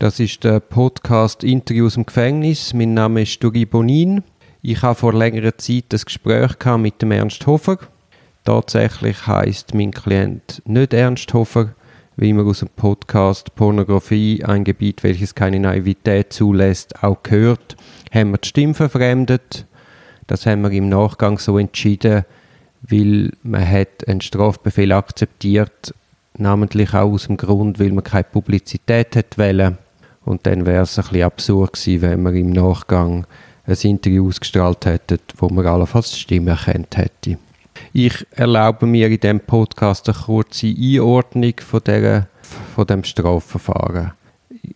Das ist der Podcast Interview aus dem Gefängnis. Mein Name ist Duri Bonin. Ich habe vor längerer Zeit ein Gespräch mit dem Ernst Hofer. Tatsächlich heißt mein Klient nicht Ernst Hofer, wie man aus dem Podcast Pornografie, ein Gebiet, welches keine Naivität zulässt, auch gehört, haben wir die Stimme verfremdet. Das haben wir im Nachgang so entschieden, weil man hat einen Strafbefehl akzeptiert, namentlich auch aus dem Grund, weil man keine Publizität hat wollen. Und dann wäre es ein bisschen absurd gewesen, wenn man im Nachgang ein Interview ausgestrahlt hätte, wo man allenfalls die Stimme erkannt hätte. Ich erlaube mir in diesem Podcast eine kurze Einordnung von, der, von dem Strafverfahren.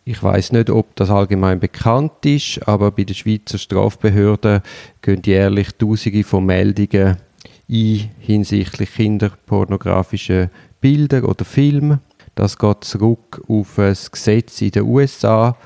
Ich weiß nicht, ob das allgemein bekannt ist, aber bei den Schweizer Strafbehörden gehen jährlich Tausende von Meldungen ein hinsichtlich kinderpornografischer Bilder oder Filme. Das geht zurück auf ein Gesetz in den USA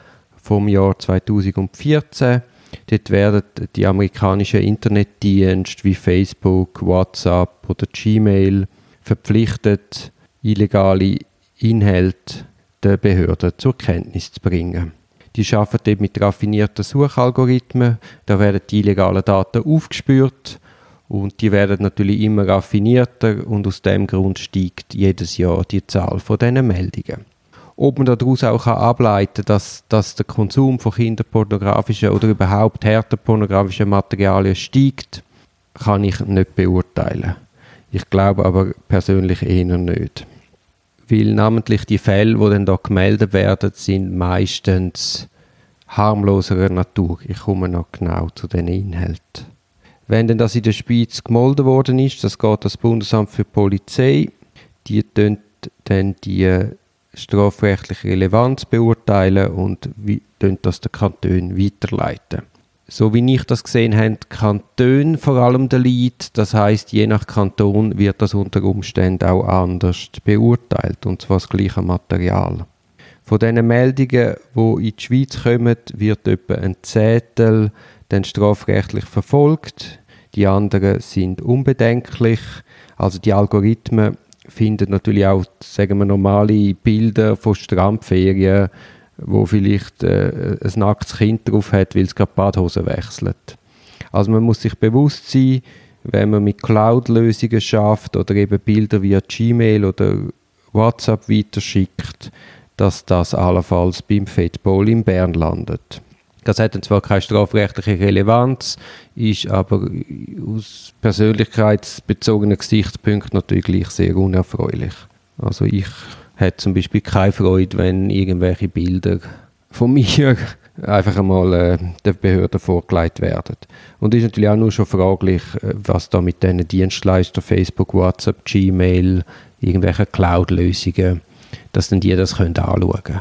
vom Jahr 2014. Dort werden die amerikanischen Internetdienste wie Facebook, WhatsApp oder Gmail verpflichtet, illegale Inhalte der Behörden zur Kenntnis zu bringen. Die arbeiten dort mit raffinierten Suchalgorithmen, da werden die illegalen Daten aufgespürt und die werden natürlich immer raffinierter und aus dem Grund steigt jedes Jahr die Zahl von diesen Meldungen. Ob man daraus auch ableiten kann, dass, dass der Konsum von kinderpornografischen oder überhaupt härter pornografischen Materialien steigt, kann ich nicht beurteilen. Ich glaube aber persönlich eher nicht. Weil namentlich die Fälle, die dann da gemeldet werden, sind meistens harmloserer Natur. Ich komme noch genau zu den Inhalten. Wenn denn das in der Schweiz gemolden worden ist, das geht das Bundesamt für Polizei, die dann die strafrechtliche Relevanz beurteilen und wie das der Kanton weiterleiten. So wie ich das gesehen habe, Kanton vor allem der Lead, das heißt je nach Kanton wird das unter Umständen auch anders beurteilt und zwar das gleiche Material. Von diesen Meldungen, die in die Schweiz kommen, wird etwa ein Zettel dann strafrechtlich verfolgt. Die anderen sind unbedenklich. Also die Algorithmen finden natürlich auch, sagen wir, normale Bilder von Strandferien, wo vielleicht äh, ein nacktes Kind drauf hat, weil es gerade Badhose wechselt. Also man muss sich bewusst sein, wenn man mit Cloud-Lösungen schafft oder eben Bilder via Gmail oder WhatsApp weiterschickt, dass das allenfalls beim Fedball in Bern landet. Das hat dann zwar keine strafrechtliche Relevanz, ist aber aus persönlichkeitsbezogenen Gesichtspunkten natürlich sehr unerfreulich. Also ich hätte zum Beispiel keine Freude, wenn irgendwelche Bilder von mir einfach einmal äh, der Behörde vorgelegt werden. Und es ist natürlich auch nur schon fraglich, äh, was da mit diesen Dienstleistern, Facebook, WhatsApp, Gmail, irgendwelche Cloud-Lösungen, dass dann die das können anschauen können.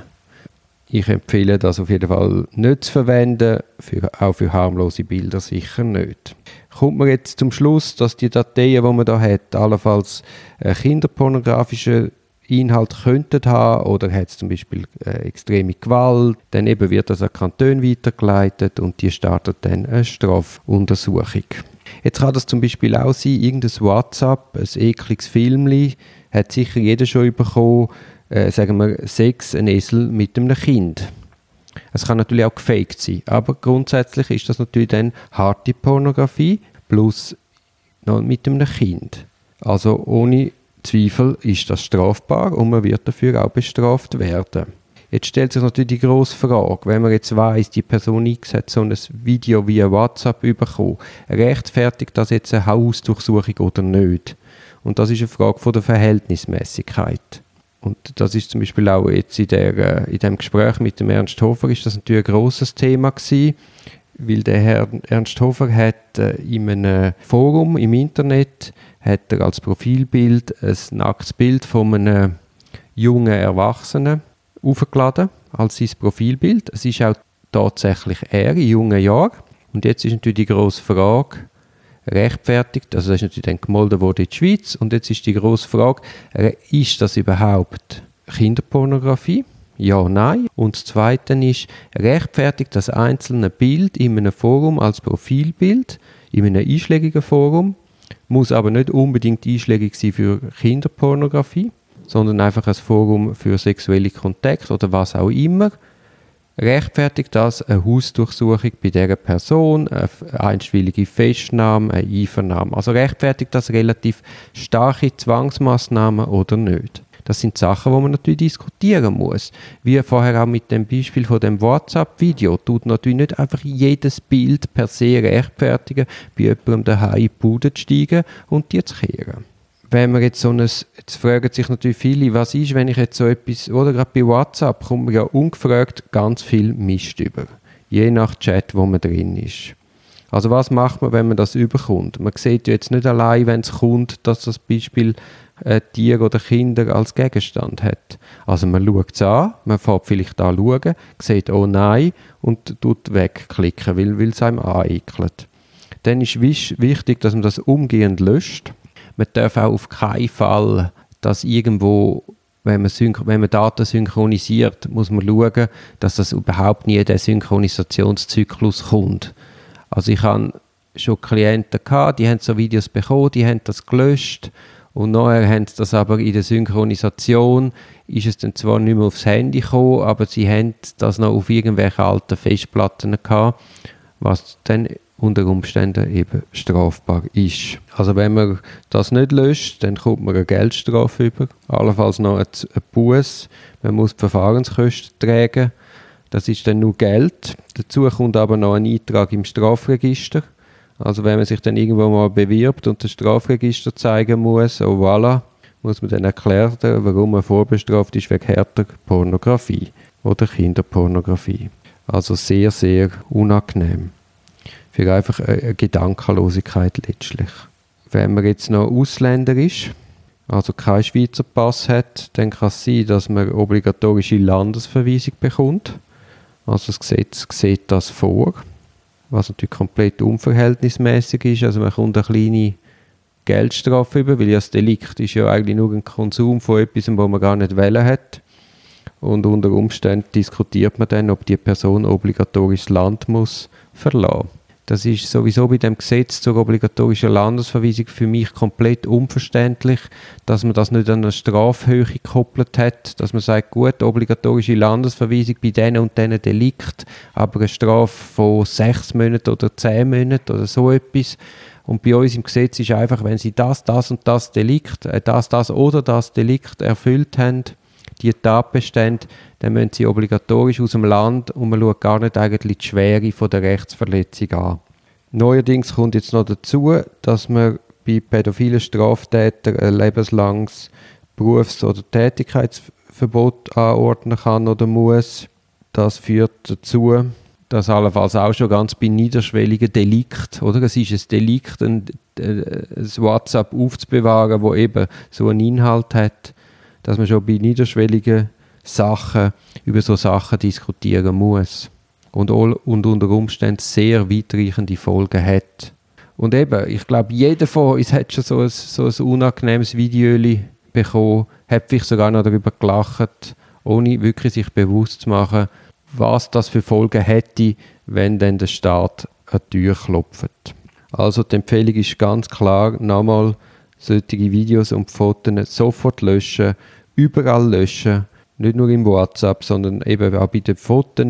Ich empfehle das auf jeden Fall nicht zu verwenden, für, auch für harmlose Bilder sicher nicht. Kommt man jetzt zum Schluss, dass die Dateien, die man da hat, allenfalls äh, kinderpornografische Inhalt könnten haben oder hat es zum Beispiel äh, extreme Gewalt, dann eben wird das an Kanton weitergeleitet und die startet dann eine Strafuntersuchung. Jetzt kann das zum Beispiel auch sein, irgendein WhatsApp, ein ekliges Filmli, hat sicher jeder schon bekommen, äh, sagen wir, Sex, ein Esel mit einem Kind. Es kann natürlich auch gefaked sein, aber grundsätzlich ist das natürlich dann harte Pornografie plus noch mit einem Kind. Also ohne Zweifel ist das strafbar und man wird dafür auch bestraft werden. Jetzt stellt sich natürlich die grosse Frage, wenn man jetzt weiß, die Person X hat so ein Video via WhatsApp bekommen, rechtfertigt das jetzt eine Hausdurchsuchung oder nicht? Und das ist eine Frage von der Verhältnismäßigkeit. Und das ist zum Beispiel auch jetzt in, der, äh, in dem Gespräch mit dem Ernst Hofer ist das natürlich ein großes Thema gewesen, weil der Herr Ernst Hofer hat äh, in einem Forum im Internet hat er als Profilbild ein nacktes Bild von einem jungen Erwachsenen aufgeladen als sein Profilbild. Es ist auch tatsächlich er in jungen Jahren. Und jetzt ist natürlich die große Frage, rechtfertigt. Also das ist natürlich dann gemolden worden in die Schweiz. Und jetzt ist die grosse Frage, ist das überhaupt Kinderpornografie? Ja, nein. Und das Zweite ist, rechtfertigt das einzelne Bild in einem Forum als Profilbild, in einem einschlägigen Forum, muss aber nicht unbedingt einschlägig sein für Kinderpornografie, sondern einfach ein Forum für sexuelle Kontakte oder was auch immer. Rechtfertigt das eine Hausdurchsuchung bei dieser Person, eine einstweilige Festnahme, eine Einvernahme? Also rechtfertigt das relativ starke Zwangsmaßnahmen oder nicht? Das sind Sachen, die man natürlich diskutieren muss. Wie vorher auch mit dem Beispiel von dem WhatsApp-Video, tut natürlich nicht einfach jedes Bild per se rechtfertigen, bei jemandem daheim in die Bude zu steigen und die zu kehren wenn man jetzt so ein, jetzt fragen sich natürlich viele, was ist, wenn ich jetzt so etwas, oder gerade bei WhatsApp kommt man ja ungefragt ganz viel Mist über. Je nach Chat, wo man drin ist. Also was macht man, wenn man das überkommt? Man sieht ja jetzt nicht allein, wenn es kommt, dass das Beispiel äh, Tier oder Kinder als Gegenstand hat. Also man schaut es an, man fährt vielleicht da schauen, sieht «Oh nein» und tut wegklicken, weil es einem aneikelt. Dann ist wichtig, dass man das umgehend löscht. Man darf auch auf keinen Fall das irgendwo wenn man, wenn man, Daten synchronisiert, muss man schauen, dass das überhaupt nie in den Synchronisationszyklus kommt. Also ich habe schon Klienten gehabt, die haben so Videos bekommen, die haben das gelöscht und nachher haben sie das aber in der Synchronisation, ist es dann zwar nicht mehr aufs Handy gekommen, aber sie haben das noch auf irgendwelchen alten Festplatten gehabt, was dann unter Umständen eben strafbar ist. Also wenn man das nicht löscht, dann kommt man eine Geldstrafe über, allenfalls noch ein Buß. Man muss die Verfahrenskosten tragen. Das ist dann nur Geld. Dazu kommt aber noch ein Eintrag im Strafregister. Also wenn man sich dann irgendwo mal bewirbt und das Strafregister zeigen muss, oh voilà, muss man dann erklären, warum man vorbestraft ist wegen härter Pornografie oder Kinderpornografie. Also sehr, sehr unangenehm. Für einfach eine Gedankenlosigkeit letztlich. Wenn man jetzt noch Ausländer ist, also keinen Schweizer Pass hat, dann kann es sein, dass man obligatorische Landesverweisung bekommt. Also das Gesetz sieht das vor was natürlich komplett unverhältnismäßig ist. Also man kommt eine kleine Geldstrafe über, weil ja das Delikt ist ja eigentlich nur ein Konsum von etwas, wo man gar nicht wählen hat. Und unter Umständen diskutiert man dann, ob die Person obligatorisch Land muss verlassen. Das ist sowieso bei dem Gesetz zur obligatorischen Landesverweisung für mich komplett unverständlich, dass man das nicht an eine Strafhöhe gekoppelt hat, dass man sagt, gut, obligatorische Landesverweisung bei diesen und diesen Delikt, aber eine Strafe von sechs Monaten oder zehn Monaten oder so etwas. Und bei uns im Gesetz ist einfach, wenn sie das, das und das Delikt, äh, das, das oder das Delikt erfüllt haben, die Tatbestände, dann müssen sie obligatorisch aus dem Land und man schaut gar nicht eigentlich die Schwere von der Rechtsverletzung an. Neuerdings kommt jetzt noch dazu, dass man bei pädophilen Straftätern ein lebenslanges Berufs- oder Tätigkeitsverbot anordnen kann oder muss. Das führt dazu, dass allenfalls auch schon ganz bei niederschwelligen Delikt, oder? Es ist ein Delikt, ein, ein WhatsApp aufzubewahren, wo eben so einen Inhalt hat, dass man schon bei niederschwelligen Sachen über so Sachen diskutieren muss und, und unter Umständen sehr weitreichende Folgen hat. Und eben, ich glaube, jeder von uns hat schon so ein, so ein unangenehmes Video bekommen, hat vielleicht sogar noch darüber gelacht, ohne wirklich sich bewusst zu machen, was das für Folgen hätte, wenn dann der Staat an die Tür klopft. Also die Empfehlung ist ganz klar, nochmal solche Videos und Fotos sofort löschen, überall löschen nicht nur im WhatsApp, sondern eben auch bei den Fotos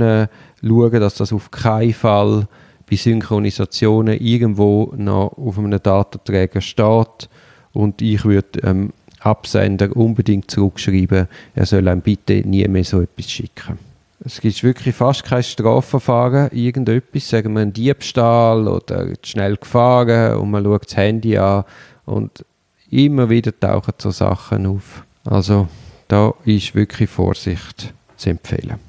schauen, dass das auf keinen Fall bei Synchronisationen irgendwo noch auf einem Datenträger steht. Und ich würde ähm, Absender unbedingt zurückschreiben, er soll einem bitte nie mehr so etwas schicken. Es gibt wirklich fast kein Strafverfahren, irgendetwas, sagen wir ein Diebstahl oder schnell gefahren und man schaut das Handy an und immer wieder tauchen so Sachen auf. Also da ist wirklich Vorsicht zu empfehlen.